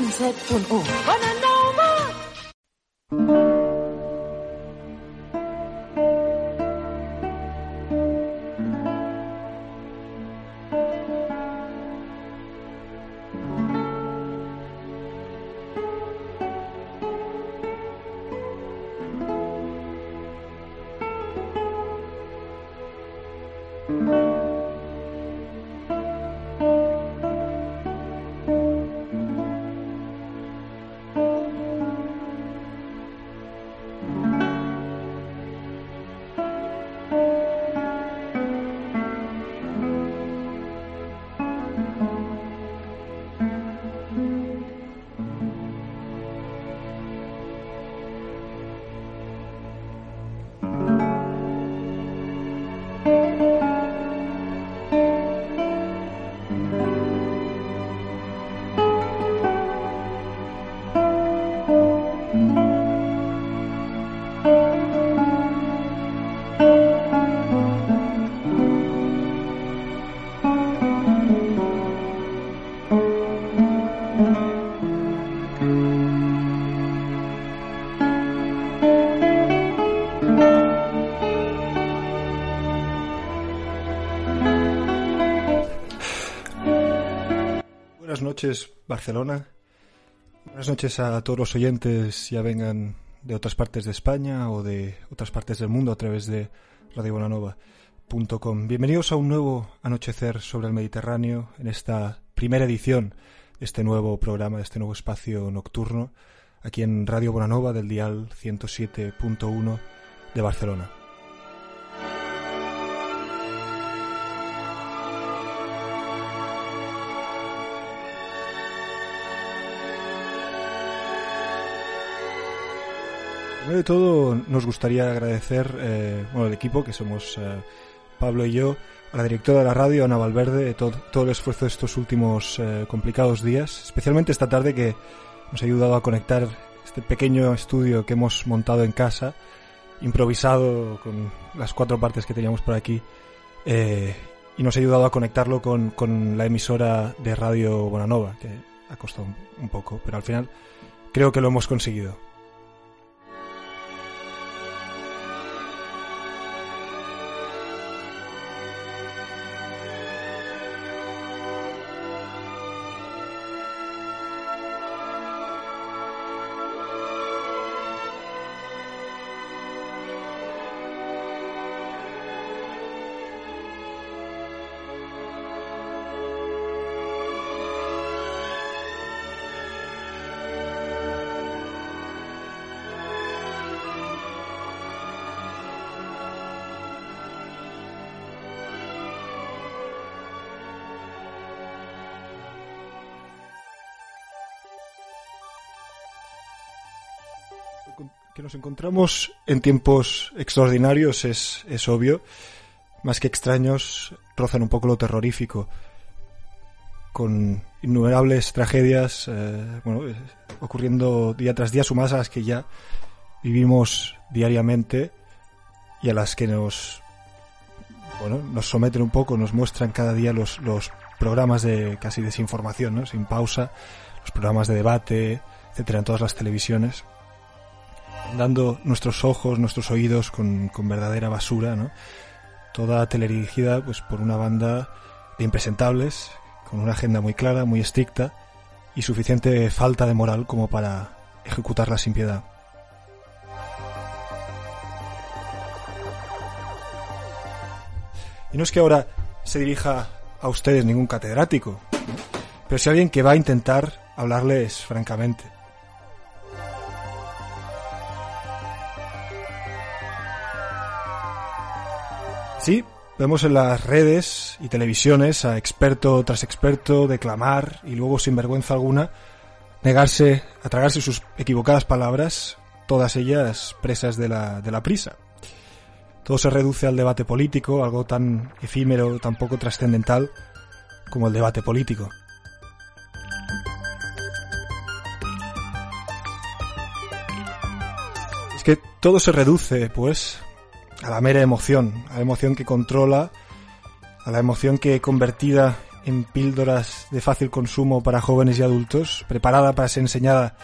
냄새뿐 오. Noches, Barcelona. Buenas noches a todos los oyentes, ya vengan de otras partes de España o de otras partes del mundo a través de radiobonanova.com. Bienvenidos a un nuevo anochecer sobre el Mediterráneo en esta primera edición de este nuevo programa, de este nuevo espacio nocturno, aquí en Radio Bonanova del dial 107.1 de Barcelona. De todo, nos gustaría agradecer eh, bueno, el equipo, que somos eh, Pablo y yo, a la directora de la radio, Ana Valverde, todo, todo el esfuerzo de estos últimos eh, complicados días, especialmente esta tarde que nos ha ayudado a conectar este pequeño estudio que hemos montado en casa, improvisado con las cuatro partes que teníamos por aquí, y nos ha ayudado a conectarlo con, con la emisora de Radio Bonanova, que ha costado un poco, pero al final creo que lo hemos conseguido. Nos encontramos en tiempos extraordinarios es, es obvio, más que extraños, rozan un poco lo terrorífico, con innumerables tragedias eh, bueno, eh, ocurriendo día tras día, sumadas a las que ya vivimos diariamente y a las que nos bueno, nos someten un poco, nos muestran cada día los, los programas de casi desinformación, ¿no? sin pausa, los programas de debate, etcétera, en todas las televisiones dando nuestros ojos, nuestros oídos con, con verdadera basura, ¿no? Toda teledirigida pues por una banda de impresentables, con una agenda muy clara, muy estricta y suficiente falta de moral como para ejecutarla sin piedad. Y no es que ahora se dirija a ustedes ningún catedrático, pero si alguien que va a intentar hablarles francamente. Sí, vemos en las redes y televisiones a experto tras experto declamar y luego sin vergüenza alguna negarse a tragarse sus equivocadas palabras, todas ellas presas de la, de la prisa. Todo se reduce al debate político, algo tan efímero, tan poco trascendental como el debate político. Es que todo se reduce, pues, a la mera emoción, a la emoción que controla, a la emoción que convertida en píldoras de fácil consumo para jóvenes y adultos, preparada para ser enseñada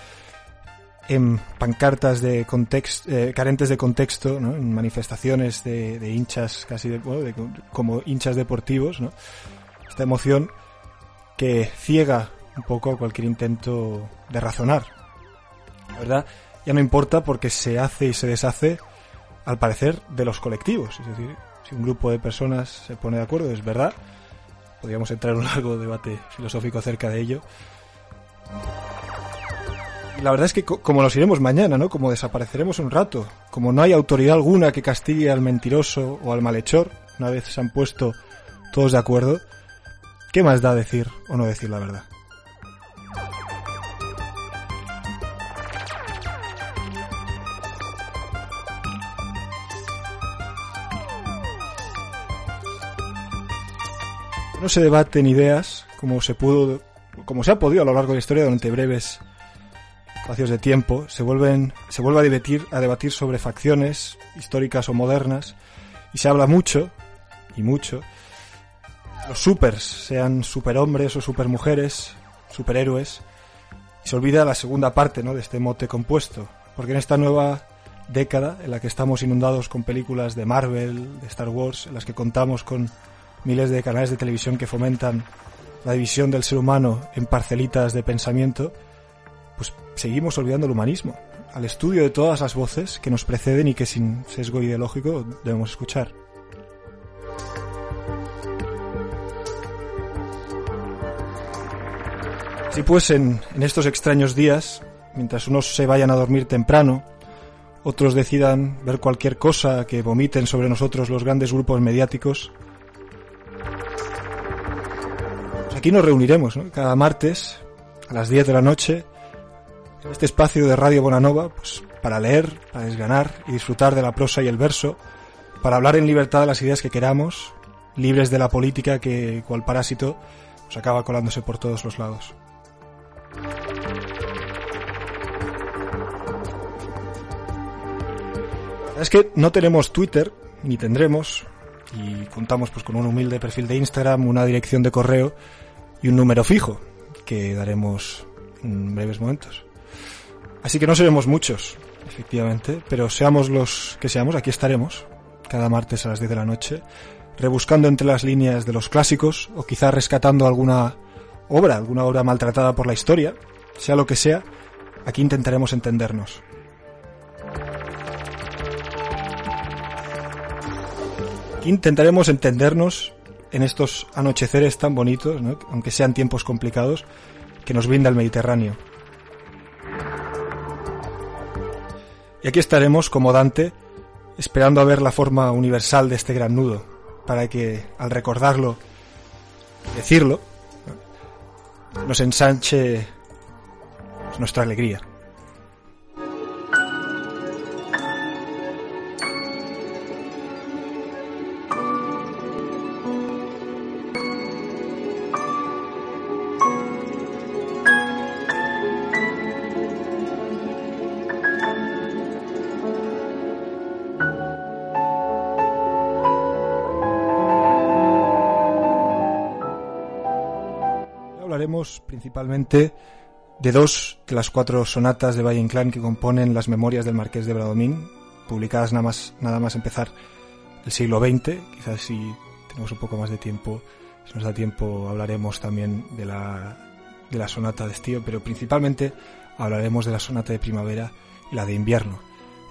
en pancartas de contexto, eh, carentes de contexto, en manifestaciones de, de hinchas casi de, bueno, de, como hinchas deportivos, ¿no? esta emoción que ciega un poco cualquier intento de razonar. La verdad, ya no importa porque se hace y se deshace, al parecer, de los colectivos. Es decir, si un grupo de personas se pone de acuerdo, es verdad. Podríamos entrar en un largo debate filosófico acerca de ello. Y la verdad es que como nos iremos mañana, ¿no? Como desapareceremos un rato, como no hay autoridad alguna que castigue al mentiroso o al malhechor, una vez se han puesto todos de acuerdo, ¿qué más da decir o no decir la verdad? No se debaten ideas como se pudo, como se ha podido a lo largo de la historia durante breves espacios de tiempo, se vuelven, se vuelve a debatir, a debatir sobre facciones históricas o modernas y se habla mucho y mucho. Los supers, sean superhombres o supermujeres, superhéroes, y se olvida la segunda parte ¿no? de este mote compuesto, porque en esta nueva década en la que estamos inundados con películas de Marvel, de Star Wars, en las que contamos con miles de canales de televisión que fomentan la división del ser humano en parcelitas de pensamiento, pues seguimos olvidando el humanismo, al estudio de todas las voces que nos preceden y que sin sesgo ideológico debemos escuchar. Así pues, en, en estos extraños días, mientras unos se vayan a dormir temprano, otros decidan ver cualquier cosa que vomiten sobre nosotros los grandes grupos mediáticos, pues aquí nos reuniremos cada martes a las 10 de la noche en este espacio de Radio Bonanova pues, para leer, para desganar y disfrutar de la prosa y el verso, para hablar en libertad de las ideas que queramos, libres de la política que, cual parásito, nos acaba colándose por todos los lados. Es que no tenemos Twitter, ni tendremos, y contamos pues con un humilde perfil de Instagram, una dirección de correo y un número fijo que daremos en breves momentos. Así que no seremos muchos, efectivamente, pero seamos los que seamos, aquí estaremos cada martes a las 10 de la noche, rebuscando entre las líneas de los clásicos o quizá rescatando alguna obra, alguna obra maltratada por la historia, sea lo que sea, aquí intentaremos entendernos. Intentaremos entendernos en estos anocheceres tan bonitos, aunque sean tiempos complicados, que nos brinda el Mediterráneo. Y aquí estaremos, como Dante, esperando a ver la forma universal de este gran nudo, para que, al recordarlo, decirlo, nos ensanche nuestra alegría. Principalmente de dos de las cuatro sonatas de Valle Inclán que componen las memorias del Marqués de Bradomín, publicadas nada más, nada más empezar el siglo XX. Quizás si tenemos un poco más de tiempo, si nos da tiempo, hablaremos también de la, de la sonata de estío, pero principalmente hablaremos de la sonata de primavera y la de invierno.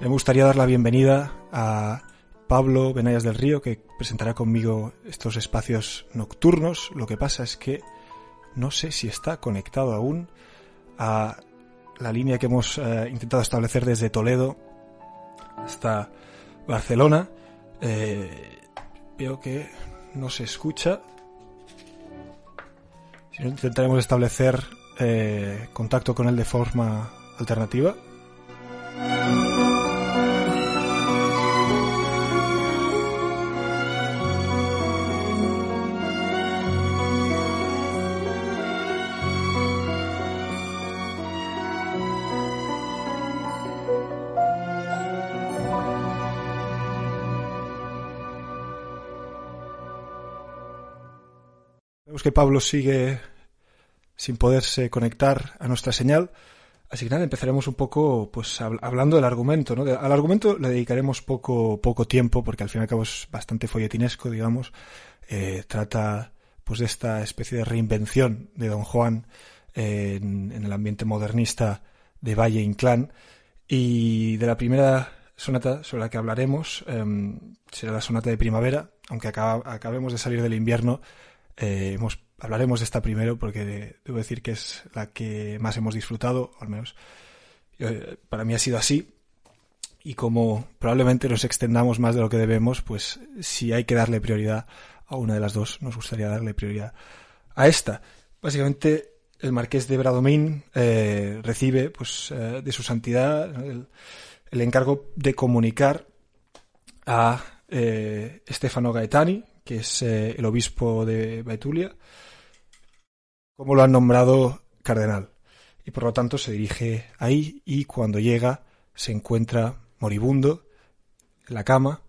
Me gustaría dar la bienvenida a Pablo Benayas del Río, que presentará conmigo estos espacios nocturnos. Lo que pasa es que no sé si está conectado aún a la línea que hemos eh, intentado establecer desde Toledo hasta Barcelona. Eh, veo que no se escucha. Si no, intentaremos establecer eh, contacto con él de forma alternativa. Que Pablo sigue sin poderse conectar a nuestra señal. Así que nada, empezaremos un poco pues hablando del argumento, ¿no? al argumento le dedicaremos poco, poco tiempo porque al fin y al cabo es bastante folletinesco, digamos. Eh, trata pues de esta especie de reinvención de Don Juan en, el ambiente modernista de Valle Inclán y de la primera sonata sobre la que hablaremos em, será la sonata de primavera, aunque acabemos de salir del invierno, eh, hablaremos de esta primero porque debo decir que es la que más hemos disfrutado, al menos eh, para mí ha sido así. Y como probablemente nos extendamos más de lo que debemos, pues si hay que darle prioridad a una de las dos, nos gustaría darle prioridad a esta. Básicamente, el marqués de Bradomín eh, recibe pues, de su santidad el, encargo de comunicar a Stefano Gaetani, que es el obispo de Baetulia, como lo han nombrado cardenal. Y por lo tanto se dirige ahí y cuando llega se encuentra moribundo en la cama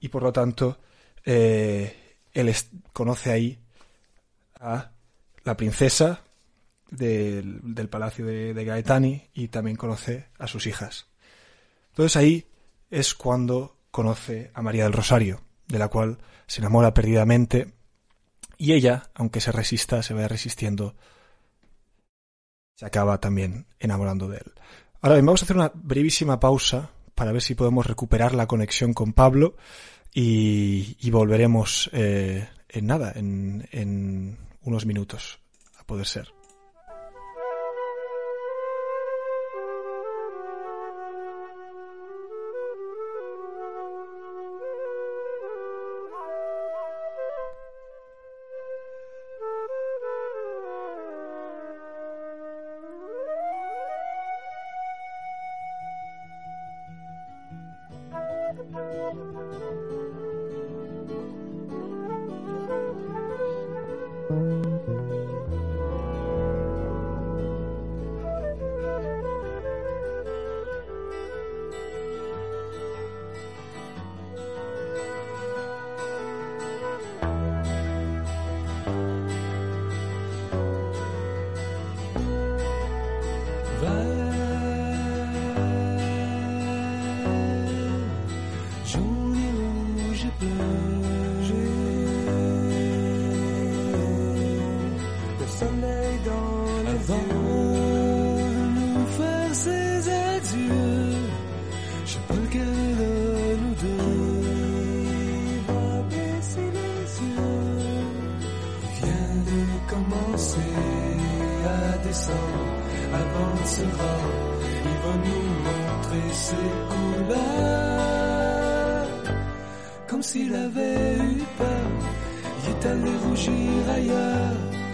y por lo tanto eh, él conoce ahí a la princesa del, palacio de, de, Gaetani y también conoce a sus hijas. Entonces ahí es cuando conoce a María del Rosario, de la cual se enamora perdidamente y ella, aunque se resista, se va resistiendo, se acaba también enamorando de él. Ahora bien, vamos a hacer una brevísima pausa para ver si podemos recuperar la conexión con Pablo y, volveremos eh, en nada, en unos minutos, a poder ser. commencer à descendre. Avancera, il va nous montrer ses couleurs. Comme s'il avait eu peur, il est allé rougir ailleurs.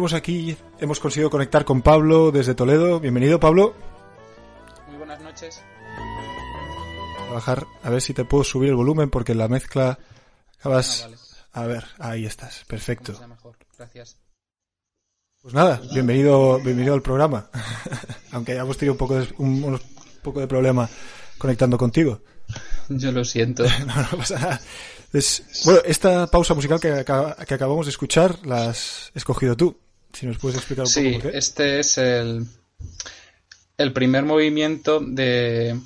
Tenemos aquí, hemos conseguido conectar con Pablo desde Toledo. Bienvenido, Pablo. Muy buenas noches. A bajar, a ver si te puedo subir el volumen porque la mezcla acabas... A ver, ahí estás, perfecto. Mejor. Gracias. Pues nada, bienvenido, bienvenido al programa. Aunque hayamos tenido un poco de, un, un poco de problema conectando contigo. Yo lo siento. no, no pasa nada. Es, bueno, esta pausa musical que, que, acabamos de escuchar la has escogido tú. Si nos puedes explicar un sí, poco qué. este es el, el primer movimiento de,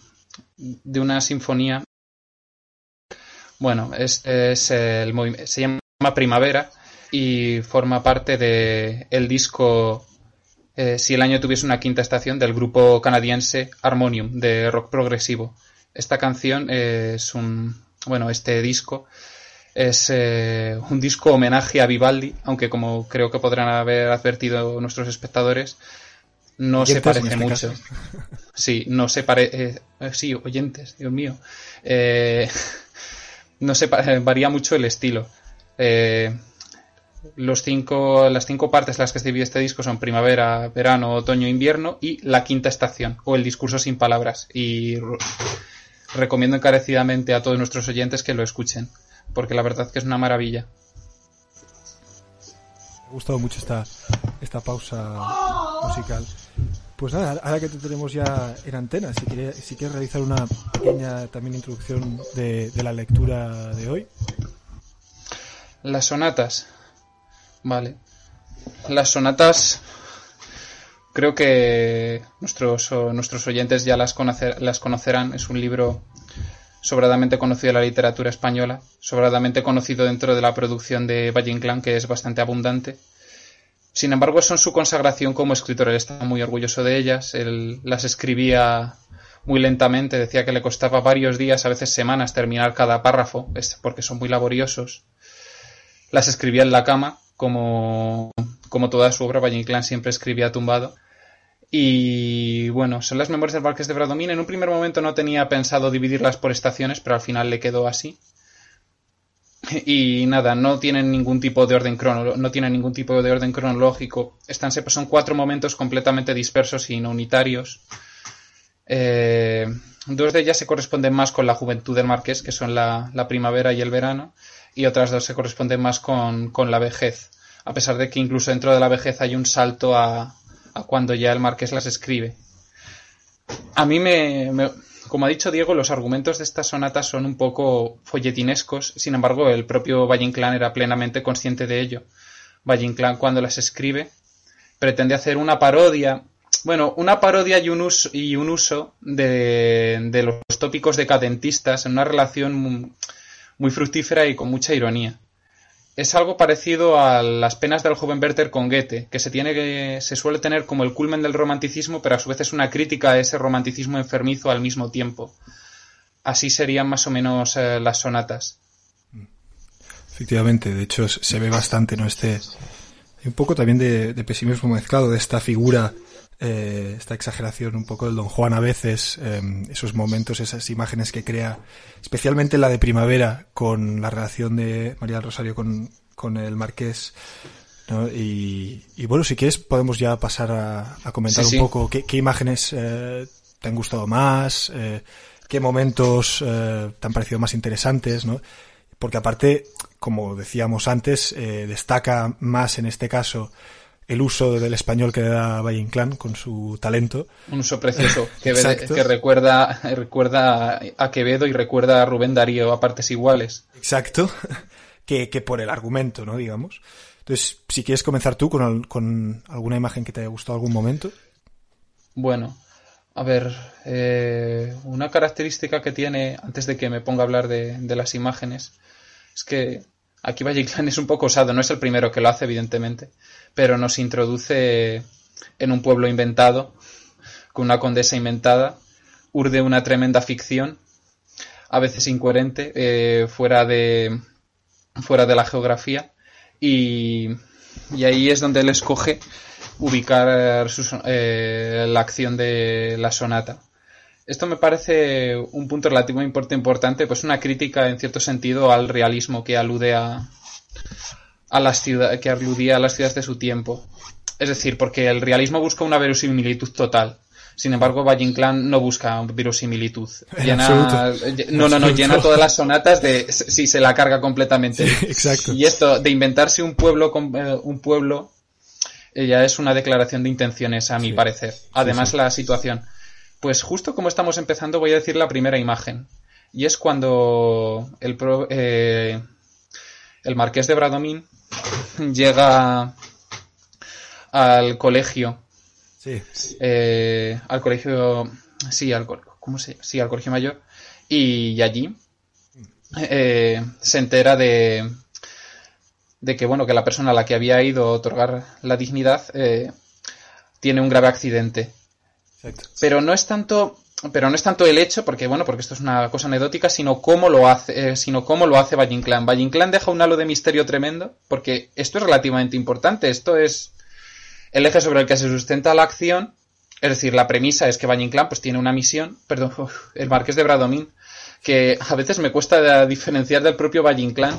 de una sinfonía. Bueno, este es el se llama Primavera y forma parte de el disco eh, Si el año tuviese una quinta estación del grupo canadiense Harmonium de rock progresivo. Esta canción es un bueno, este disco es eh, un disco homenaje a Vivaldi, aunque como creo que podrán haber advertido nuestros espectadores, no oyentes se parece este mucho. Caso. Sí, no se parece. Eh, sí, oyentes, Dios mío. Eh, no se varía mucho el estilo. los cinco, las cinco partes las que se divide este disco son primavera, verano, otoño, invierno y la quinta estación, o el discurso sin palabras. Y recomiendo encarecidamente a todos nuestros oyentes que lo escuchen, porque la verdad que es una maravilla. Me ha gustado mucho esta, esta pausa musical. Pues nada, ahora que te tenemos ya en antena, si quieres, si quieres realizar una pequeña también introducción de, de la lectura de hoy. Las sonatas. Vale. Las sonatas creo que nuestros, nuestros oyentes ya las, conocer, las conocerán. Es un libro sobradamente conocido en la literatura española, sobradamente conocido dentro de la producción de Valle Inclán, que es bastante abundante. Sin embargo, son su consagración como escritor. Él está muy orgulloso de ellas. Él las escribía muy lentamente. Decía que le costaba varios días, a veces semanas, terminar cada párrafo, porque son muy laboriosos. Las escribía en la cama, como, como toda su obra. Valle Inclán siempre escribía tumbado. Y bueno, son las memorias del Marqués de Bradomín. En un primer momento no tenía pensado dividirlas por estaciones, pero al final le quedó así. Y nada, no tienen ningún tipo de orden no ningún tipo de orden cronológico. Están, son cuatro momentos completamente dispersos y no unitarios. Eh, dos de ellas se corresponden más con la juventud del marqués, que son la, la primavera y el verano, y otras dos se corresponden más con, con, la vejez, a pesar de que incluso dentro de la vejez hay un salto a, a cuando ya el marqués las escribe. A mí me, como ha dicho Diego, los argumentos de estas sonatas son un poco folletinescos, sin embargo, el propio Valle Inclán era plenamente consciente de ello. Valle Inclán, cuando las escribe, pretende hacer una parodia, bueno, una parodia y un uso, y un uso de, los tópicos decadentistas en una relación muy fructífera y con mucha ironía es algo parecido a las penas del joven Werther con Goethe, que se tiene que se suele tener como el culmen del romanticismo, pero a su vez es una crítica a ese romanticismo enfermizo al mismo tiempo. Así serían más o menos eh, las sonatas. Efectivamente, de hecho se ve bastante, ¿no? Este un poco también de pesimismo mezclado de esta figura eh, esta exageración un poco del Don Juan a veces, eh, esos momentos, esas imágenes que crea, especialmente la de primavera con la relación de María del Rosario con, con el Marqués. ¿no? Y, y, bueno, si quieres podemos ya pasar a, a comentar Sí, sí. un poco qué, qué imágenes eh, te han gustado más, eh, qué momentos te han parecido más interesantes, ¿no? Porque aparte, como decíamos antes, destaca más en este caso el uso del español que le da Valle Inclán con su talento. Un uso precioso que, ve- Exacto. que recuerda, recuerda a Quevedo y recuerda a Rubén Darío a partes iguales. Exacto. Que, que por el argumento, ¿no? Digamos. Entonces, si quieres comenzar tú con, al- con alguna imagen que te haya gustado algún momento. Bueno, a ver, eh, una característica que tiene, antes de que me ponga a hablar de, de las imágenes, es que aquí Valle Inclán es un poco osado, no es el primero que lo hace, evidentemente, pero nos introduce en un pueblo inventado, con una condesa inventada, urde una tremenda ficción, a veces incoherente, eh, fuera de fuera de la geografía, y, y ahí es donde él escoge ubicar sus- eh, la acción de la sonata. Esto me parece un punto relativamente importante, pues una crítica en cierto sentido al realismo que alude a, a las ciudades, que aludía a las ciudades de su tiempo. Es decir, porque el realismo busca una verosimilitud total. Sin embargo, Valle Inclán no busca verosimilitud. Llena, no, no, no, llena todas las sonatas de si se la carga completamente. exacto. Y esto de inventarse un pueblo, eh, un pueblo, eh, ya es una declaración de intenciones, a mi parecer. Además, la situación. Pues justo como estamos empezando, voy a decir la primera imagen. Y es cuando el, eh, el marqués de Bradomín llega al colegio Sí. Eh, al colegio, sí, al, ¿cómo se, sí, al colegio mayor, y, allí eh, se entera de, de que, bueno, que la persona a la que había ido a otorgar la dignidad eh, tiene un grave accidente. Pero no es tanto pero no es tanto el hecho, porque bueno, porque esto es una cosa anecdótica, sino cómo lo hace, sino cómo lo hace Valle Inclán. Valle Inclán deja un halo de misterio tremendo, porque esto es relativamente importante. Esto es el eje sobre el que se sustenta la acción, es decir, la premisa es que Valle Inclán pues tiene una misión, perdón, el Marqués de Bradomín, que a veces me cuesta diferenciar del propio Valle Inclán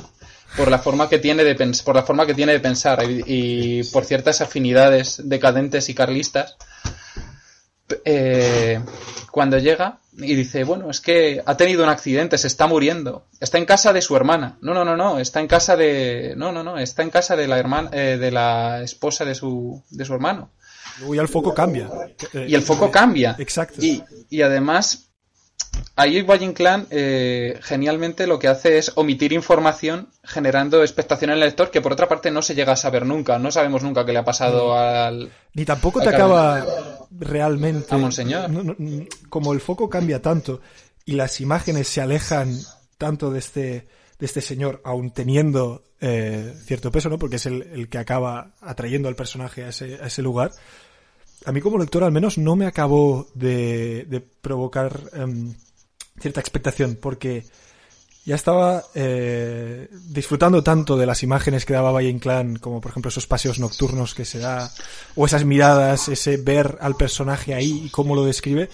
por la forma que tiene de por la forma que tiene de pensar y, por ciertas afinidades decadentes y carlistas. Eh, cuando llega y dice, bueno, es que ha tenido un accidente, se está muriendo, está en casa de su hermana. No, no, no, no, está en casa de, no, no, no, está en casa de la hermana, eh, de la esposa de su, de su hermano. Y el foco cambia. Y el foco cambia. Exacto. Y, y además ahí Valle Inclán eh, genialmente lo que hace es omitir información generando expectación en el lector que por otra parte no se llega a saber nunca. No sabemos nunca qué le ha pasado al... Ni tampoco te acaba realmente... A Monseñor. como el foco cambia tanto y las imágenes se alejan tanto de este, de este señor, aun teniendo eh, cierto peso, ¿no? Porque es el, que acaba atrayendo al personaje a ese, a ese lugar a mí como lector al menos no me acabó de, provocar em, cierta expectación, porque ya estaba eh, disfrutando tanto de las imágenes que daba Valle Inclán, como por ejemplo esos paseos nocturnos que se da, o esas miradas, ese ver al personaje ahí y cómo lo describe,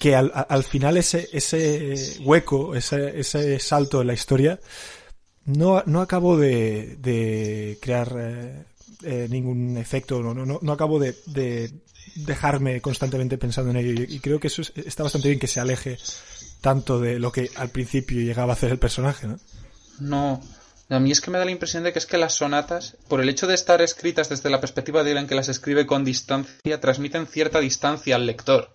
que al, al final ese, ese hueco, ese, ese salto en la historia, no, no acabó de, de crear eh, eh, ningún efecto, no, no, no acabo de, dejarme constantemente pensando en ello. Y, creo que eso está bastante bien que se aleje tanto de lo que al principio llegaba a hacer el personaje, ¿no? No. A mí es que me da la impresión de que es que las sonatas, por el hecho de estar escritas desde la perspectiva de él en que las escribe con distancia, transmiten cierta distancia al lector.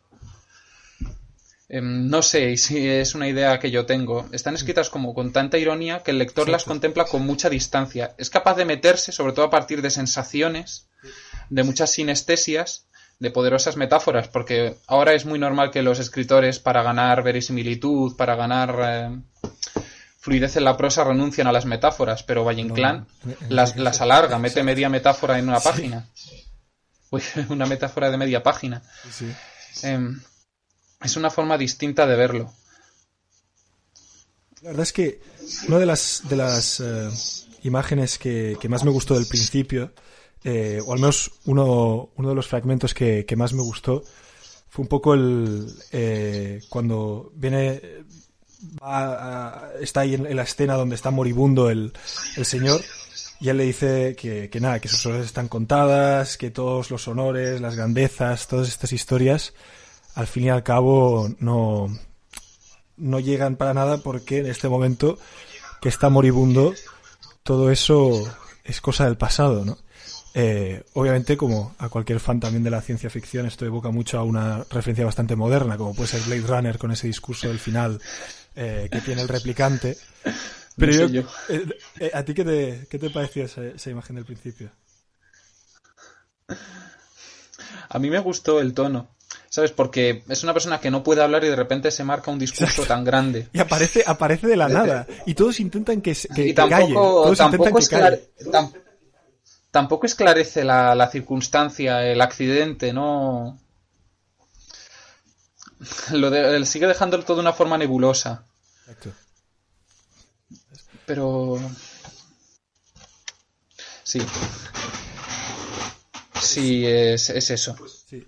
Em, no sé si es una idea que yo tengo. Están escritas como con tanta ironía que el lector las contempla con mucha distancia. Es capaz de meterse, sobre todo a partir de sensaciones, de muchas sinestesias, de poderosas metáforas, porque ahora es muy normal que los escritores, para ganar verisimilitud, para ganar eh, fluidez en la prosa, renuncian a las metáforas, pero Valle Inclán las, las, alarga, mete media metáfora en una página. una metáfora de media página. Em, es una forma distinta de verlo. La verdad es que una de las, de las eh, imágenes que, que, más me gustó del principio eh, o al menos uno, uno de los fragmentos que, más me gustó, fue un poco el eh, cuando viene está ahí en, la escena donde está moribundo el, el señor y él le dice que, que, nada, que sus horas están contadas, que todos los honores, las grandezas, todas estas historias, al fin y al cabo no, no llegan para nada porque en este momento que está moribundo, todo eso es cosa del pasado, ¿no? Eh, obviamente, como a cualquier fan también de la ciencia ficción, esto evoca mucho a una referencia bastante moderna, como puede ser Blade Runner con ese discurso del final eh, que tiene el replicante. Pero yo, eh, ¿a ti qué te, qué te pareció esa, esa, imagen del principio? A mí me gustó el tono. ¿Sabes? Porque es una persona que no puede hablar y de repente se marca un discurso tan grande. Y aparece, aparece de la nada. Y todos intentan que, que, y tampoco, tampoco es tampoco esclarece la, circunstancia, el accidente, no. Lo de, sigue dejándolo todo de una forma nebulosa. Exacto. Pero. Sí. Sí, es, eso. Sí.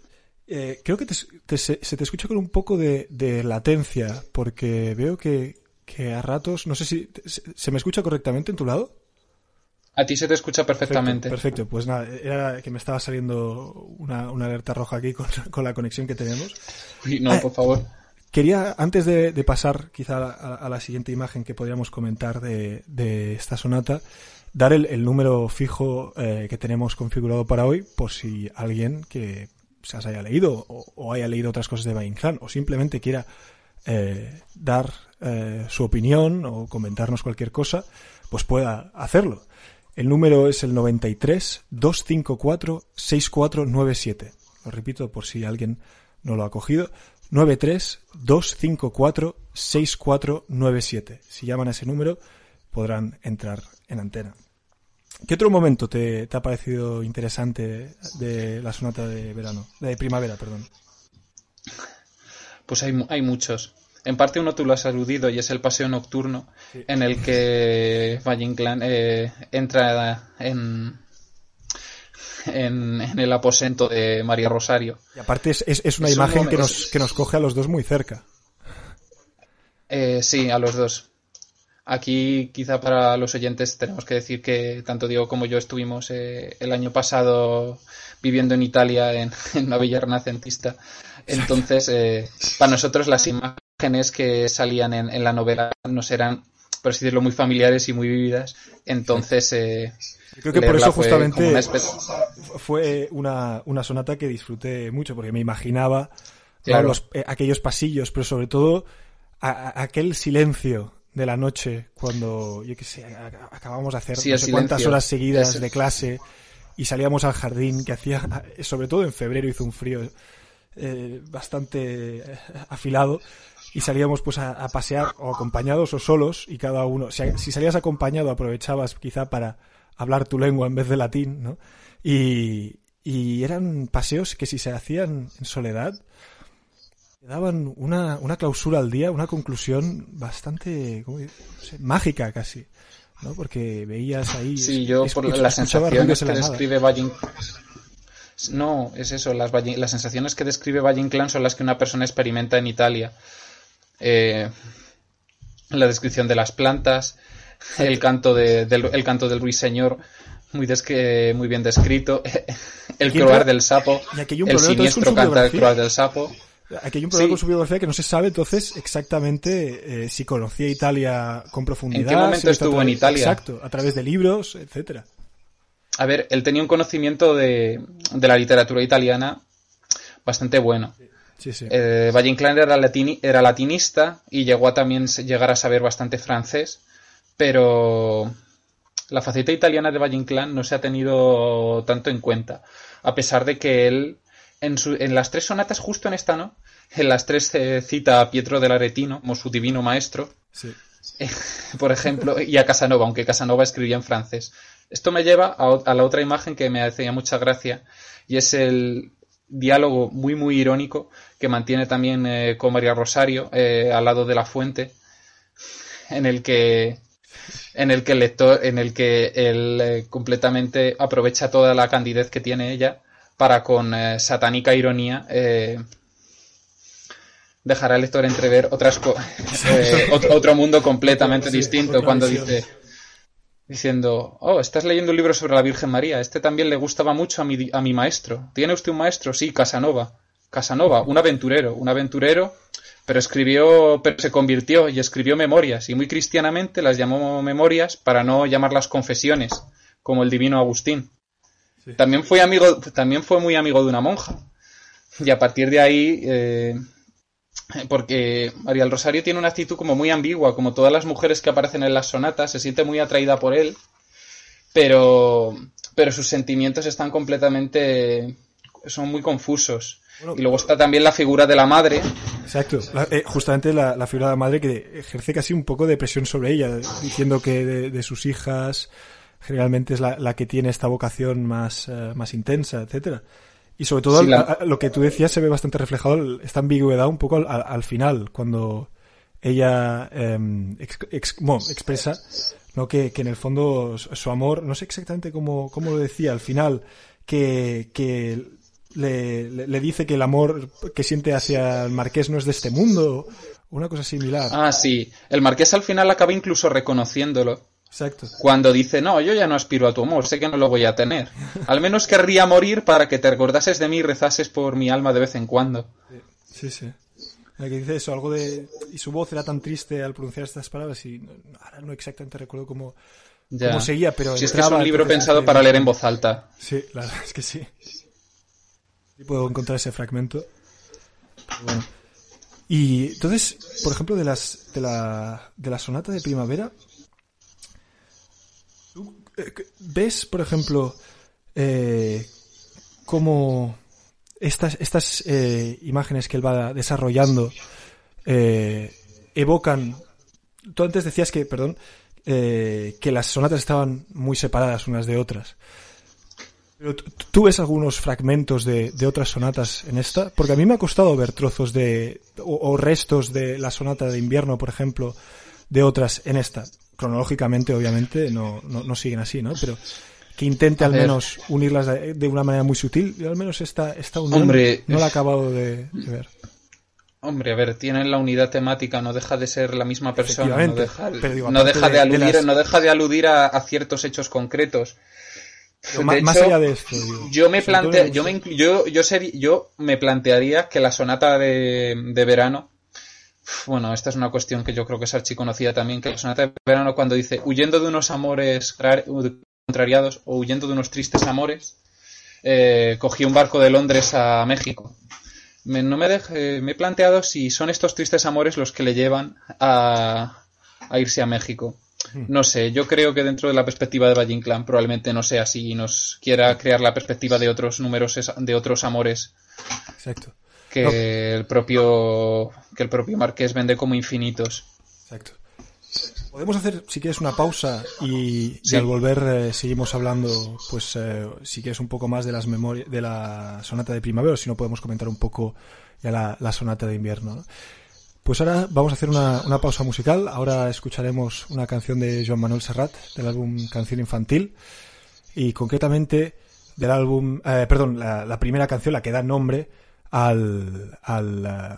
Eh, creo que se te escucha con un poco de, latencia, porque veo que, que, a ratos, no sé si se me escucha correctamente en tu lado. A ti se te escucha perfectamente. Perfecto, pues nada, era que me estaba saliendo una, alerta roja aquí con, la conexión que tenemos. no, ah, por favor. Quería, antes de, pasar quizá a, la siguiente imagen que podríamos comentar de, esta sonata, dar el, número fijo eh, que tenemos configurado para hoy, por si alguien que se haya leído o, haya leído otras cosas de Valle o simplemente quiera eh, dar eh, su opinión o comentarnos cualquier cosa, pues pueda hacerlo. El número es el 93 254 6497. Lo repito por si alguien no lo ha cogido. 93 254 6497. Si llaman a ese número podrán entrar en antena. ¿Qué otro momento te, ha parecido interesante de la sonata de verano? De primavera, perdón. Pues hay, hay muchos. En parte uno tú lo has aludido y es el paseo nocturno en el que Valle Inclán eh, entra en, en, el aposento de María Rosario. Y aparte es, es, una imagen que, nos, que nos coge a los dos muy cerca. Eh, sí, a los dos. Aquí, quizá para los oyentes, tenemos que decir que tanto Diego como yo estuvimos eh, el año pasado viviendo en Italia en, una villa renacentista. Entonces, eh, para nosotros las imágenes que salían en, la novela nos eran, por así decirlo, muy familiares y muy vividas. Entonces, eh, creo que por eso justamente fue una, una, sonata que disfruté mucho, porque me imaginaba los, eh, aquellos pasillos, pero sobre todo aquel silencio de la noche cuando, yo qué sé, acabamos de hacer no sé cuántas horas seguidas de clase y salíamos al jardín que hacía, sobre todo en febrero hizo un frío eh, bastante afilado y salíamos pues a, pasear o acompañados o solos y cada uno, si, salías acompañado aprovechabas quizá para hablar tu lengua en vez de latín, ¿no? Y, y eran paseos que si se hacían en soledad daban una, una clausura al día, una conclusión bastante mágica casi. ¿no? Porque veías ahí. Sí, yo por las sensaciones que describe Valle No, es eso, las, las sensaciones que describe Valle Inclán son las que una persona experimenta en Italia. Eh, la descripción de las plantas, el canto, del, el canto del ruiseñor, muy, muy bien descrito, el croar del sapo, el siniestro canto del croar del sapo. Aquí hay un problema con su biografía que no se sabe entonces exactamente eh, si conocía Italia con profundidad. ¿En qué momento estuvo en Italia? Exacto, a través de libros, etcétera. A ver, él tenía un conocimiento de, de la literatura italiana bastante bueno. Sí, sí. Eh, Valle Inclán era, era latinista y llegó a también llegar a saber bastante francés, pero la faceta italiana de Valle Inclán no se ha tenido tanto en cuenta, a pesar de que él en, su, en las tres sonatas, justo en esta, ¿no? En las tres eh, cita a Pietro del Aretino como su divino maestro, sí. por ejemplo, y a Casanova, aunque Casanova escribía en francés. Esto me lleva a, a la otra imagen que me hacía mucha gracia, y es el, diálogo muy muy irónico que mantiene también eh, con María Rosario eh, al lado de la fuente en el que en el que el lector en el que él eh, completamente aprovecha toda la candidez que tiene ella para con satánica ironía dejar al lector entrever otras otro, otro, mundo completamente distinto cuando dice diciendo, oh, estás leyendo un libro sobre la Virgen María, este también le gustaba mucho a mi, a mi maestro. ¿Tiene usted un maestro? Sí, Casanova. Casanova, un aventurero, un aventurero, pero escribió, pero se convirtió y escribió memorias, y muy cristianamente las llamó memorias para no llamarlas confesiones, como el divino Agustín. También fue amigo, también fue muy amigo de una monja. Y a partir de ahí, eh, porque María del Rosario tiene una actitud como muy ambigua, como todas las mujeres que aparecen en las sonatas, se siente muy atraída por él, pero, pero sus sentimientos están completamente, son muy confusos. y luego está también la figura de la madre. Exacto, eh, justamente la, figura de la madre que ejerce casi un poco de presión sobre ella, diciendo que de, sus hijas generalmente es la, que tiene esta vocación más, eh, más intensa, etcétera. Y sobre todo lo que tú decías se ve bastante reflejado esta ambigüedad un poco al, final, cuando ella em, expresa ¿no? Que, que, en el fondo su amor, no sé exactamente cómo, cómo lo decía, al final, que, que le, le, dice que el amor que siente hacia el marqués no es de este mundo, una cosa similar. Ah, sí, el marqués al final acaba incluso reconociéndolo Exacto. Cuando dice, no, yo ya no aspiro a tu amor, sé que no lo voy a tener. Al menos querría morir para que te recordases de mí y rezases por mi alma de vez en cuando. Sí, sí. La que dice eso, algo de... Y su voz era tan triste al pronunciar estas palabras y ahora no exactamente recuerdo cómo, Ya. cómo seguía, pero... Si es que es entraba, un libro entonces pensado para leer en voz alta. Sí, la verdad es que sí. Y puedo encontrar ese fragmento. Pero bueno. Y entonces, por ejemplo, de las de la, de la sonata de primavera, ¿tú, eh, ¿ves, por ejemplo, eh, cómo estas, estas eh, imágenes que él va desarrollando eh, evocan... Tú antes decías que, perdón, eh, que las sonatas estaban muy separadas unas de otras. Pero tú- ves algunos fragmentos de, de otras sonatas en esta, porque a mí me ha costado ver trozos de o restos de la sonata de invierno, por ejemplo, de otras en esta. Cronológicamente, obviamente, no, no, no siguen así, ¿no? Pero que intente A al ver. menos unirlas de, de una manera muy sutil. Yo al menos esta, esta unión Hombre, no la he acabado de, de ver. Hombre, a ver, tienen la unidad temática, no deja de ser la misma persona, no deja, digo, no deja de, aludir, las- no deja de aludir a, a ciertos hechos concretos. Pero más allá de esto, digo, Yo me plante, yo me yo, yo, seri- yo me plantearía que la sonata de, de verano, bueno, esta es una cuestión que yo creo que es archiconocida también, que la sonata de verano cuando dice huyendo de unos amores rar- contrariados o huyendo de unos tristes amores, eh, cogí un barco de Londres a México. Me, no me, deje- me he planteado si son estos tristes amores los que le llevan a, a irse a México. No sé, yo creo que dentro de la perspectiva de Valle Inclán probablemente no sea así y nos quiera crear la perspectiva de otros números, de otros amores Exacto, que No. el propio que el propio Marqués vende como infinitos. exacto. Podemos hacer, si quieres, una pausa y, al volver eh, seguimos hablando, pues, eh, si quieres, un poco más de las memorias, de la sonata de primavera, o si no podemos comentar un poco ya la, la sonata de invierno. ¿no? Pues ahora vamos a hacer una, una pausa musical. Ahora escucharemos una canción de Joan Manuel Serrat del álbum Canción Infantil y concretamente del álbum, eh, perdón, la, la primera canción, la que da nombre al, al eh,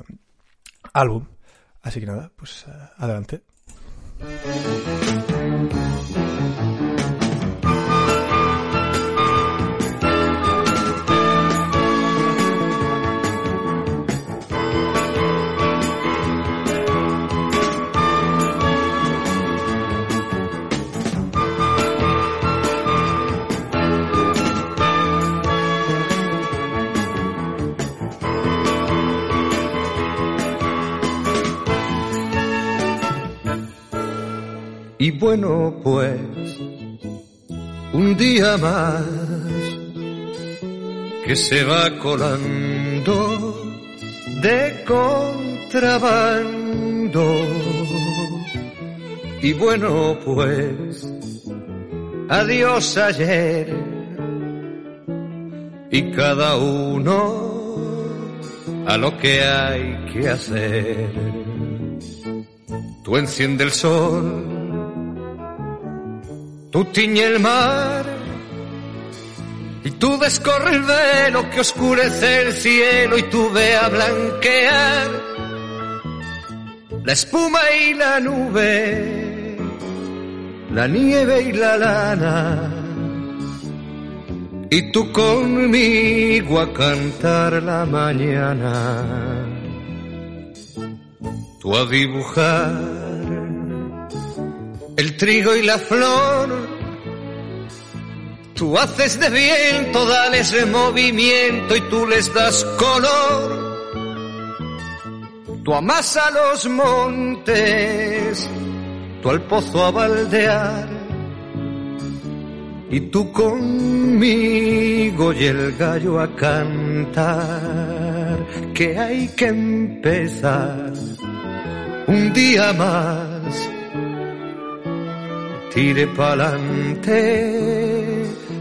álbum. Así que nada, pues eh, adelante. Y bueno, pues, un día más que se va colando de contrabando. Y bueno, pues, adiós ayer. Y cada uno a lo que hay que hacer. Tú enciende el sol, tú tiñe el mar, y tú descorre el velo que oscurece el cielo y tú ve a blanquear la espuma y la nube, la nieve y la lana. Y tú conmigo a cantar la mañana tú a dibujar el trigo y la flor. Tú haces de viento, dales de movimiento y tú les das color. Tú amasa los montes, tú al pozo a baldear. Y tú conmigo y el gallo a cantar, que hay que empezar un día más. Tire pa'lante,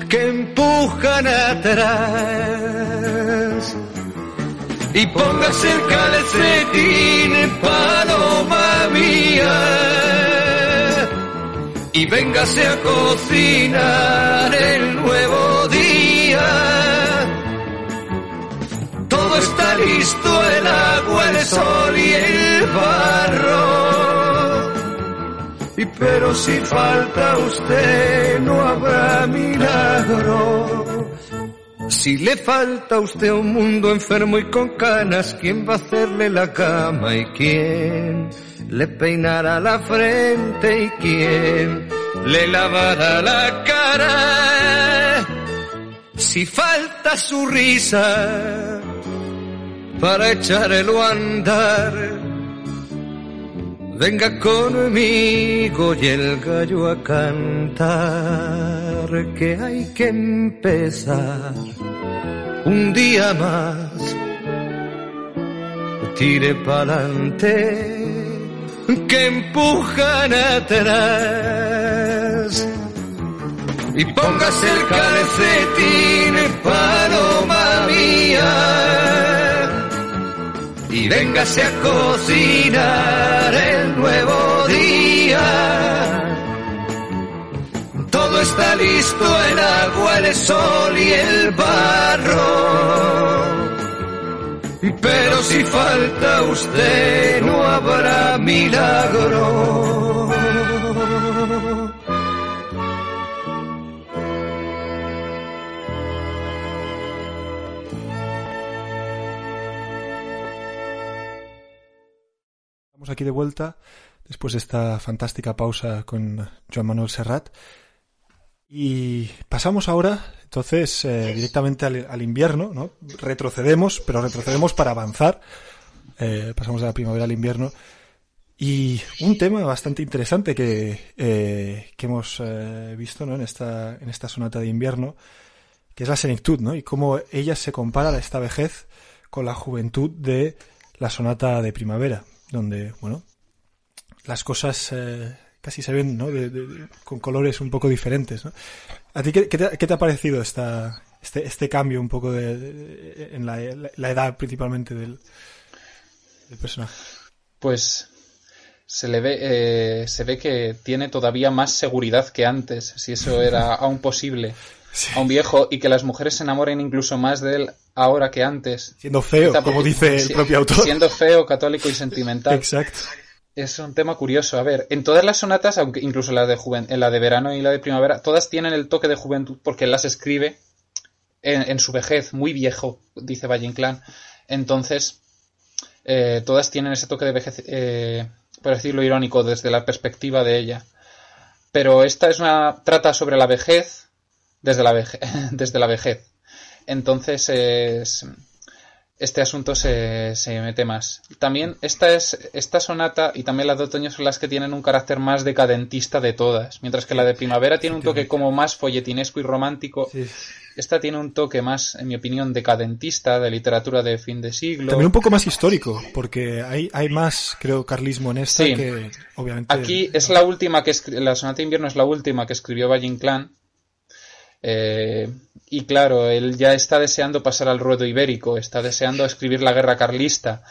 que empujan atrás. Y póngase el calcetín, paloma mía y véngase a cocinar el nuevo día. Todo está listo, el agua, el sol y el barro. Y pero si falta usted no habrá milagro. Si le falta a usted un mundo enfermo y con canas, ¿quién va a hacerle la cama y quién le peinará la frente y quién le lavará la cara? Si falta su risa para echarlo a andar, Venga conmigo y el gallo a cantar que hay que empezar un día más. Tire pa'lante que empujan atrás. Y póngase el calcetín, paloma mía y véngase a cocinar el nuevo día. Todo está listo, el agua, el sol y el barro. Pero si falta usted, no habrá milagro. Aquí de vuelta después de esta fantástica pausa con Joan Manuel Serrat. Y pasamos ahora, entonces, eh, directamente al, invierno, ¿no? Retrocedemos, pero retrocedemos para avanzar. Eh, pasamos de la primavera al invierno. Y un tema bastante interesante que, eh, que hemos visto ¿no? en, esta, en esta sonata de invierno, que es la senectud, ¿no? Y cómo ella se compara a esta vejez con la juventud de la sonata de primavera donde, bueno, las cosas eh, casi se ven, ¿no? con colores un poco diferentes, ¿no? ¿A ti qué, te, ha parecido esta, este, este cambio un poco de, en la, edad principalmente del, personaje? Pues se le ve eh, se ve que tiene todavía más seguridad que antes, si eso era aún posible. A un viejo y que las mujeres se enamoren incluso más de él ahora que antes. Siendo feo, como dice el propio autor. Siendo feo, católico y sentimental. Exacto. Es un tema curioso. A ver, en todas las sonatas, aunque incluso la de en la de verano y la de primavera, todas tienen el toque de juventud porque él las escribe en, su vejez, muy viejo, dice Valle Inclán. Entonces, eh, todas tienen ese toque de vejez, eh, por decirlo irónico, desde la perspectiva de ella. Pero esta es una trata sobre la vejez desde la vejez. desde la vejez. Entonces este asunto se, se, mete más. También esta es esta sonata y también las de otoño son las que tienen un carácter más decadentista de todas, mientras que la de primavera tiene un toque como más folletinesco y romántico. Esta tiene un toque más, en mi opinión, decadentista, de literatura de fin de siglo. También un poco más histórico, porque hay, hay más, creo, carlismo en esta que, obviamente... Aquí es la última que... La sonata de invierno es la última que escribió Valle Inclán, eh, y claro, él ya está deseando pasar al ruedo ibérico, está deseando escribir la guerra carlista,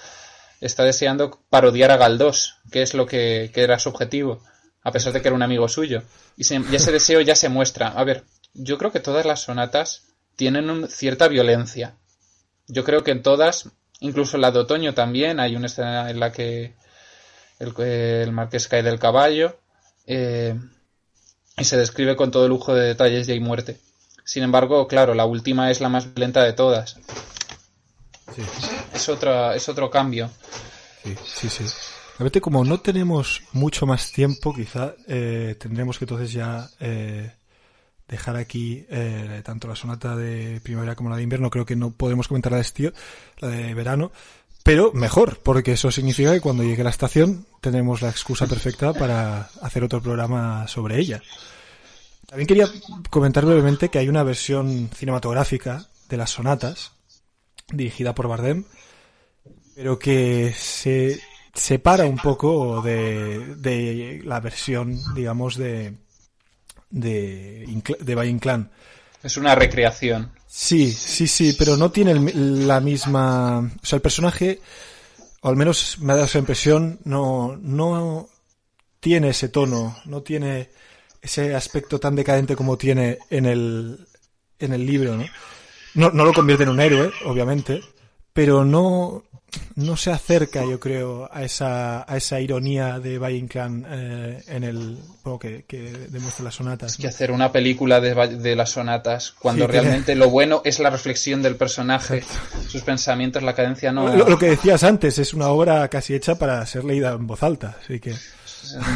está deseando parodiar a Galdós, que es lo que, era su objetivo, a pesar de que era un amigo suyo. Y, ese deseo ya se muestra. A ver, yo creo que todas las sonatas tienen cierta violencia. Yo creo que en todas, incluso la de otoño también, hay una escena en la que el, marqués cae del caballo. Eh, y se describe con todo lujo de detalles de y muerte. Sin embargo, claro, la última es la más lenta de todas. Sí. Es, otra, es otro cambio. Sí, sí, sí. A ver, como no tenemos mucho más tiempo, quizá eh, tendremos que entonces ya eh, dejar aquí eh, tanto la sonata de primavera como la de invierno. Creo que no podemos comentar la de estío, la de verano, pero mejor, porque eso significa que cuando llegue la estación tenemos la excusa perfecta para hacer otro programa sobre ella. También quería comentar brevemente que hay una versión cinematográfica de las sonatas, dirigida por Bardem, pero que se separa un poco de, la versión, digamos, de, de, de Valle Inclán. Es una recreación. Sí, sí, sí, pero no tiene la misma... O sea, el personaje, o al menos me ha dado esa impresión, no, no tiene ese tono, no tiene ese aspecto tan decadente como tiene en el, en el libro, ¿no? No, no lo convierte en un héroe, obviamente, pero no, no se acerca, yo creo, a esa, a esa ironía de Valle Inclán eh, en el bueno, que, que, demuestra las sonatas. Es que hacer una película de, de las sonatas, cuando sí, realmente lo bueno es la reflexión del personaje, Exacto. sus pensamientos, la cadencia no. Lo, lo, que decías antes, es una obra casi hecha para ser leída en voz alta, así que.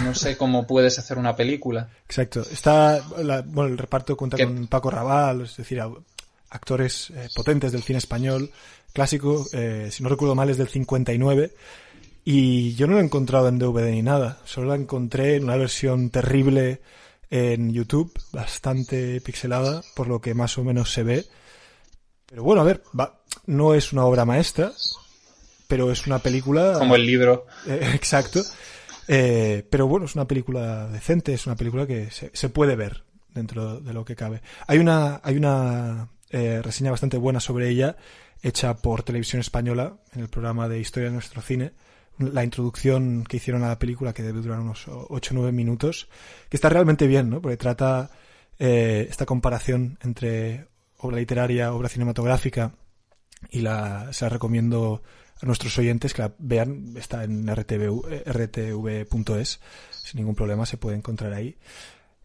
No sé cómo puedes hacer una película. Exacto. Está, la, bueno, el reparto cuenta ¿Qué? con Paco Raval, es decir, actores eh, potentes del cine español clásico, eh, si no recuerdo mal es del 59 y yo no lo he encontrado en DVD ni nada, solo la encontré en una versión terrible en YouTube, bastante pixelada por lo que más o menos se ve. Pero bueno, a ver, va, no es una obra maestra, pero es una película... Como el libro. Eh, exacto. Eh, pero bueno, es una película decente, es una película que se, se puede ver dentro de lo que cabe. Hay una, hay una eh, reseña bastante buena sobre ella hecha por Televisión Española en el programa de Historia de nuestro cine. La introducción que hicieron a la película, que debe durar unos 8 o 9 minutos, que está realmente bien, ¿no? Porque trata eh, esta comparación entre obra literaria, obra cinematográfica, y la, se la recomiendo a nuestros oyentes que la vean, está en RTV, rtv.es, sin ningún problema se puede encontrar ahí.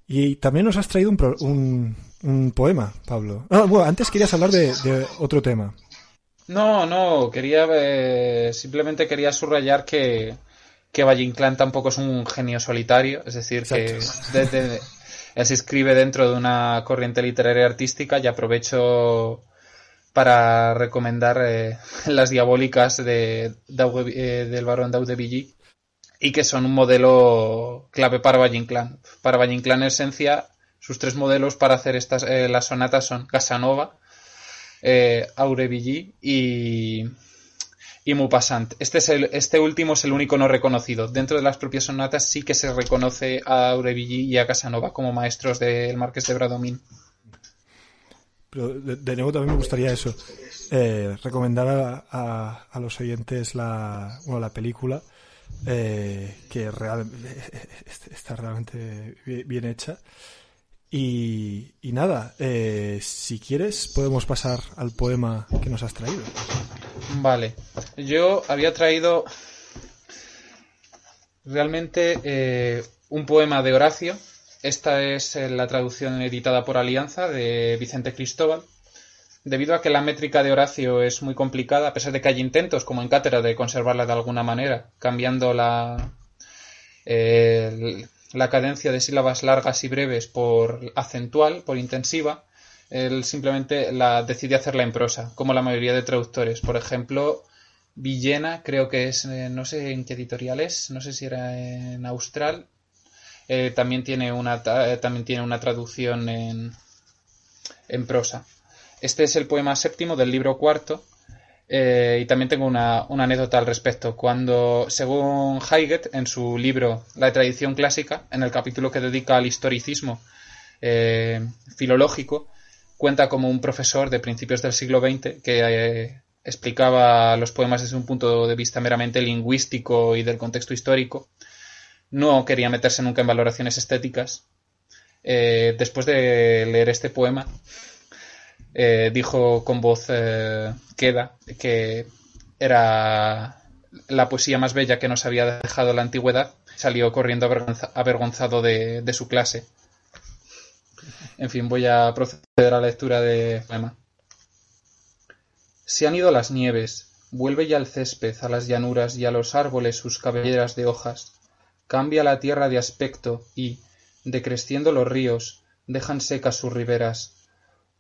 Y también nos has traído un, pro, un, un poema, Pablo. Ah, bueno, antes querías hablar de otro tema. No, no, quería eh, simplemente quería subrayar que, que Valle Inclán tampoco es un genio solitario, es decir, Exacto. que él se escribe dentro de una corriente literaria artística y aprovecho para recomendar eh, las diabólicas de, de eh, del barón Daudevilly y que son un modelo clave para Valle Inclán. Para Valle Inclán, en esencia, sus tres modelos para hacer estas eh, las sonatas son Casanova, eh, y, y. Este, es el, este último es el único no reconocido. Dentro de las propias sonatas sí que se reconoce a Aurevilly y a Casanova como maestros del Marqués de Bradomín. Pero de, nuevo también me gustaría eso, eh, recomendar a, a, los oyentes la, bueno, la película, eh, que real, está realmente bien hecha. Y, nada, eh, si quieres podemos pasar al poema que nos has traído. Vale, yo había traído realmente eh, un poema de Horacio. Esta es eh, la traducción editada por Alianza de Vicente Cristóbal. Debido a que la métrica de Horacio es muy complicada, a pesar de que hay intentos, como en cátedra, de conservarla de alguna manera, cambiando la, la cadencia de sílabas largas y breves por acentual, por intensiva, él simplemente la decide hacerla en prosa, como la mayoría de traductores. Por ejemplo, Villena, creo que es, eh, no sé en qué editorial es, no sé si era en Austral, eh, también, tiene una, eh, también tiene una traducción en, en prosa. Este es el poema séptimo del libro cuarto, eh, y también tengo una, anécdota al respecto. Cuando, según Heiget, en su libro La tradición clásica, en el capítulo que dedica al historicismo eh, filológico, cuenta como un profesor de principios del siglo XX que eh, explicaba los poemas desde un punto de vista meramente lingüístico y del contexto histórico. No quería meterse nunca en valoraciones estéticas. Después de leer este poema, eh, dijo con voz eh, queda que era la poesía más bella que nos había dejado la antigüedad. Salió corriendo avergonza avergonzado de, de, su clase. En fin, voy a proceder a la lectura de poema. Se han ido las nieves, vuelve ya el césped a las llanuras y a los árboles sus cabelleras de hojas. Cambia la tierra de aspecto y, decreciendo los ríos, dejan secas sus riberas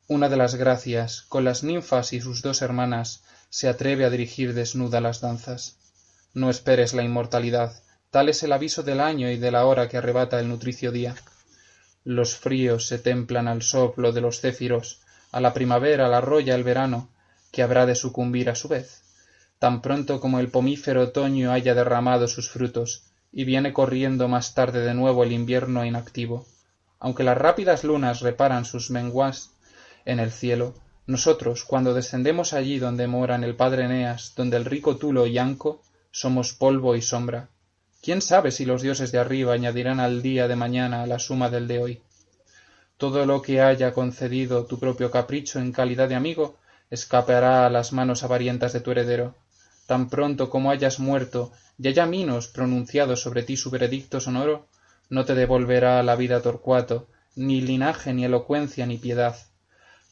una de las gracias, con las ninfas y sus dos hermanas, se atreve a dirigir desnuda las danzas. No esperes la inmortalidad, tal es el aviso del año y de la hora que arrebata el nutricio día. Los fríos se templan al soplo de los céfiros, a la primavera la arrolla el verano, que habrá de sucumbir a su vez, tan pronto como el pomífero otoño haya derramado sus frutos, y viene corriendo más tarde de nuevo el invierno inactivo. Aunque las rápidas lunas reparan sus menguas en el cielo, nosotros, cuando descendemos allí donde moran el padre Eneas, donde el rico Tulo y Anco, somos polvo y sombra. ¿Quién sabe si los dioses de arriba añadirán al día de mañana la suma del de hoy? Todo lo que haya concedido tu propio capricho en calidad de amigo escapará a las manos avarientas de tu heredero. tan pronto como hayas muerto y haya Minos pronunciado sobre ti su veredicto sonoro, no te devolverá la vida Torcuato, ni linaje, ni elocuencia, ni piedad,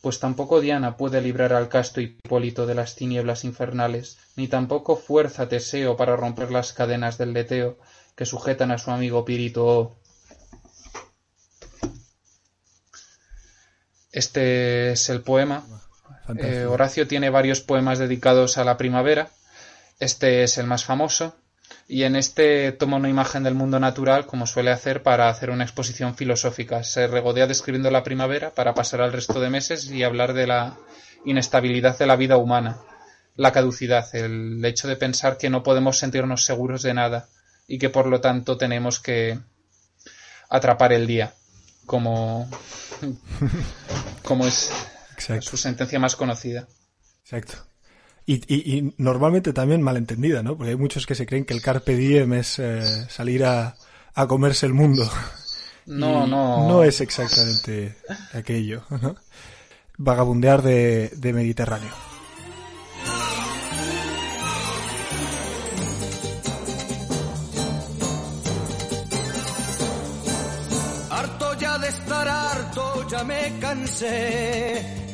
pues tampoco Diana puede librar al casto Hipólito de las tinieblas infernales, ni tampoco fuerza Teseo para romper las cadenas del leteo que sujetan a su amigo Pirito. Este es el poema. Eh, Horacio tiene varios poemas dedicados a la primavera. Este es el más famoso. Y en este toma una imagen del mundo natural, como suele hacer para hacer una exposición filosófica. Se regodea describiendo la primavera para pasar al resto de meses y hablar de la inestabilidad de la vida humana, la caducidad, el hecho de pensar que no podemos sentirnos seguros de nada y que por lo tanto tenemos que atrapar el día como, como es su sentencia más conocida. Exacto. Y, y, normalmente también malentendida, ¿no? Porque hay muchos que se creen que el carpe diem es eh, salir a, a, comerse el mundo. No, no. No es exactamente aquello, ¿no? Vagabundear de, de Mediterráneo. ya me cansé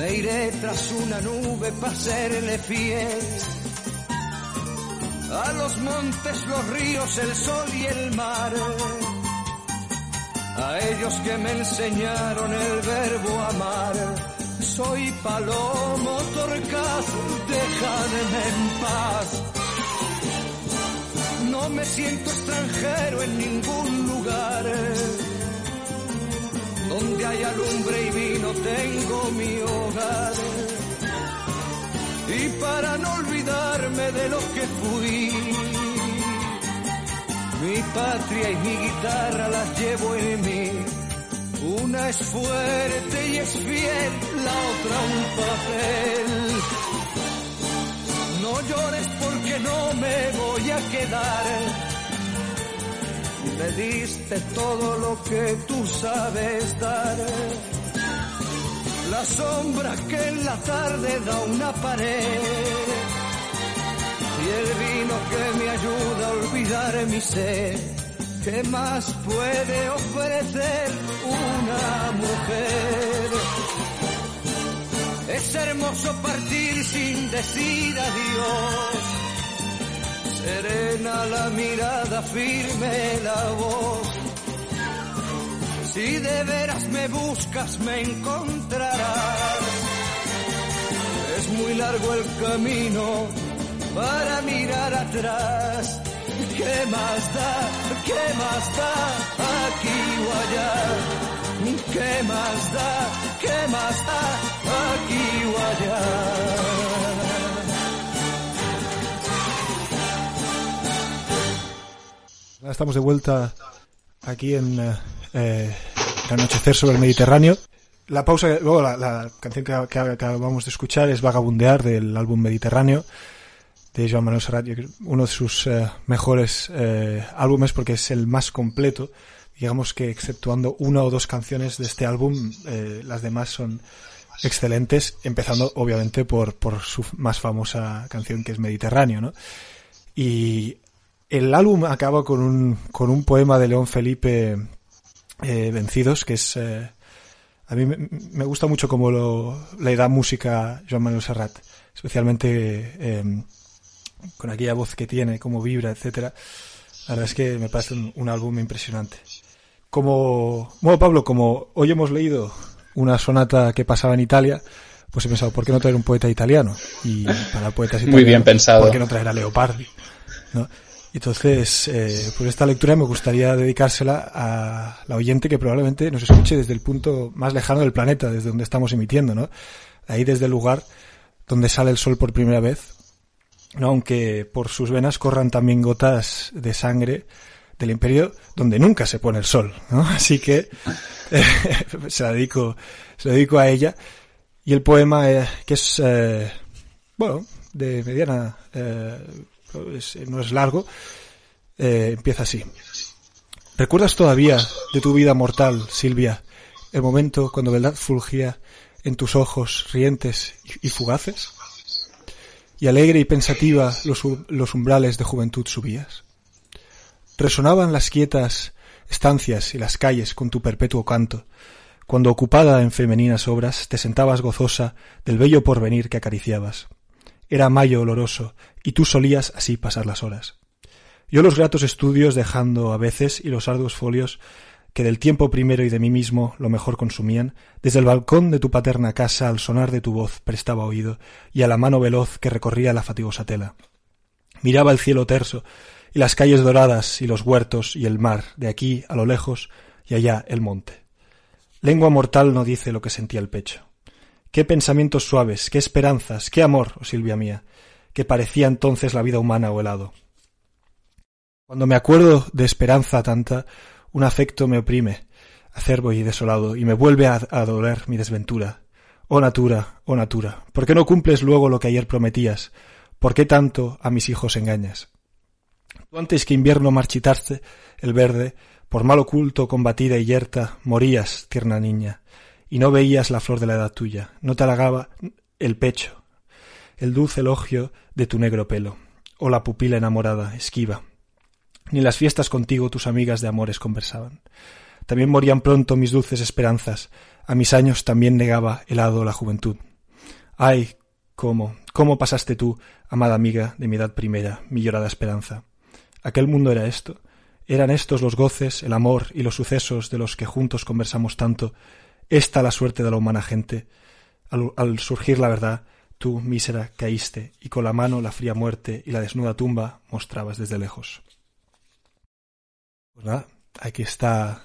me iré tras una nube para serle fiel. A los montes, los ríos, el sol y el mar. A ellos que me enseñaron el verbo amar. Soy palomo torcaz, déjame en paz. No me siento extranjero en ningún lugar donde hay alumbre y vino tengo mi hogar. Y para no olvidarme de lo que fui, mi patria y mi guitarra las llevo en mí. Una es fuerte y es fiel, la otra un papel. No llores porque no me voy a quedar me diste todo lo que tú sabes dar. La sombra que en la tarde da una pared. Y el vino que me ayuda a olvidar mi sed. ¿Qué más puede ofrecer una mujer? Es hermoso partir sin decir adiós serena la mirada, firme la voz. Si de veras me buscas, me encontrarás. Es muy largo el camino para mirar atrás. ¿Qué más da? ¿Qué más da? Aquí o allá. ¿Qué más da? ¿Qué más da? Aquí o allá. Estamos de vuelta aquí en eh, eh, el anochecer sobre el Mediterráneo. La pausa, luego la, canción que, que, acabamos de escuchar es Vagabundear del álbum Mediterráneo de Joan Manuel Serrat, uno de sus eh, mejores álbumes porque es el más completo. Digamos que exceptuando una o dos canciones de este álbum, las demás son excelentes, empezando obviamente por, por su más famosa canción que es Mediterráneo, ¿no? Y el álbum acaba con un, con un poema de León Felipe eh, Vencidos, que es... Eh, a mí me, gusta mucho cómo lo, le da música Joan Manuel Serrat, especialmente eh, con aquella voz que tiene, cómo vibra, etcétera. La verdad es que me parece un, un, álbum impresionante. Como, bueno, Pablo, como hoy hemos leído una sonata que pasaba en Italia, pues he pensado, ¿por qué no traer un poeta italiano? Y para poetas italianos, Muy bien pensado. ¿por qué no traer a Leopardi? ¿no? Entonces, eh, pues esta lectura me gustaría dedicársela a la oyente que probablemente nos escuche desde el punto más lejano del planeta, desde donde estamos emitiendo, ¿no? Ahí desde el lugar donde sale el sol por primera vez aunque por sus venas corran también gotas de sangre del imperio donde nunca se pone el sol, ¿no? Así que eh, se, la dedico, se dedico a ella. Y el poema, eh, que es, eh, bueno, de mediana, no es largo, empieza así. ¿Recuerdas todavía de tu vida mortal, Silvia, el momento cuando verdad fulgía en tus ojos rientes y fugaces? Y alegre y pensativa los, los umbrales de juventud subías. Resonaban las quietas estancias y las calles con tu perpetuo canto, cuando ocupada en femeninas obras te sentabas gozosa del bello porvenir que acariciabas. Era mayo oloroso, y tú solías así pasar las horas. Yo los gratos estudios dejando a veces y los arduos folios que del tiempo primero y de mí mismo lo mejor consumían, desde el balcón de tu paterna casa al sonar de tu voz prestaba oído, y a la mano veloz que recorría la fatigosa tela. Miraba el cielo terso, y las calles doradas, y los huertos, y el mar, de aquí a lo lejos, y allá el monte. Lengua mortal no dice lo que sentía el pecho. Qué pensamientos suaves, qué esperanzas, qué amor, oh Silvia mía, que parecía entonces la vida humana o helado. Cuando me acuerdo de esperanza tanta, un afecto me oprime, acerbo y desolado, y me vuelve a, doler mi desventura. Oh natura, oh natura, ¿por qué no cumples luego lo que ayer prometías? ¿Por qué tanto a mis hijos engañas? Tú antes que invierno marchitaste el verde, por mal oculto, combatida y yerta, morías, tierna niña, y no veías la flor de la edad tuya, no te halagaba el pecho, el dulce elogio de tu negro pelo, o la pupila enamorada, esquiva, ni las fiestas contigo tus amigas de amores conversaban. También morían pronto mis dulces esperanzas, a mis años también negaba helado la juventud. Ay, cómo, cómo pasaste tú, amada amiga de mi edad primera, mi llorada esperanza. Aquel mundo era esto. Eran estos los goces, el amor y los sucesos de los que juntos conversamos tanto. Esta la suerte de la humana gente. Al, surgir la verdad, tú, mísera, caíste, y con la mano la fría muerte y la desnuda tumba mostrabas desde lejos. Pues aquí está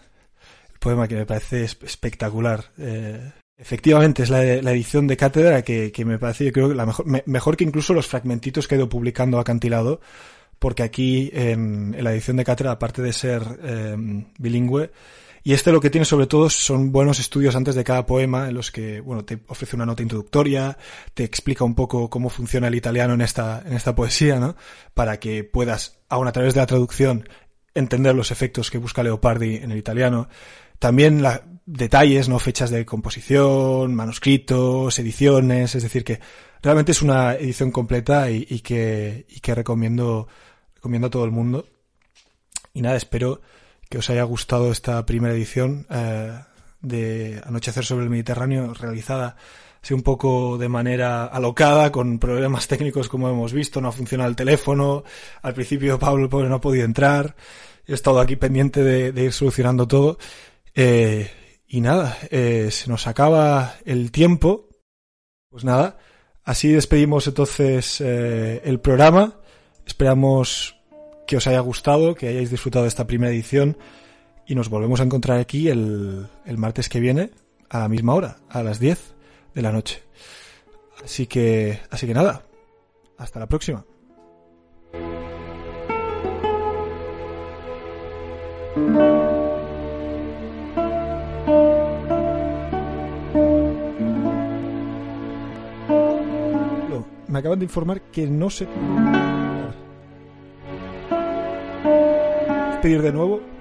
el poema que me parece espectacular. Eh, efectivamente, es la, edición de cátedra que, me parece, yo creo, la mejor, mejor que incluso los fragmentitos que he ido publicando acantilado, porque aquí en, la edición de cátedra, aparte de ser em, bilingüe, y este lo que tiene sobre todo son buenos estudios antes de cada poema en los que, bueno, te ofrece una nota introductoria, te explica un poco cómo funciona el italiano en esta, en esta poesía, ¿no? Para que puedas, aún a través de la traducción, entender los efectos que busca Leopardi en el italiano. También la, detalles, ¿no? Fechas de composición, manuscritos, ediciones, es decir que realmente es una edición completa y, que, y que recomiendo, recomiendo a todo el mundo. Y nada, espero que os haya gustado esta primera edición eh, de Anochecer sobre el Mediterráneo realizada así un poco de manera alocada, con problemas técnicos como hemos visto, no ha funcionado el teléfono, al principio Pablo pobre no ha podido entrar, he estado aquí pendiente de, ir solucionando todo, eh, y nada, eh, se nos acaba el tiempo, pues nada, así despedimos entonces eh, el programa, esperamos que os haya gustado, que hayáis disfrutado de esta primera edición, y nos volvemos a encontrar aquí el, el martes que viene, a la misma hora, a las 10 de la noche. Así que, así que nada, hasta la próxima. me acaban de informar que no se... Pedir de nuevo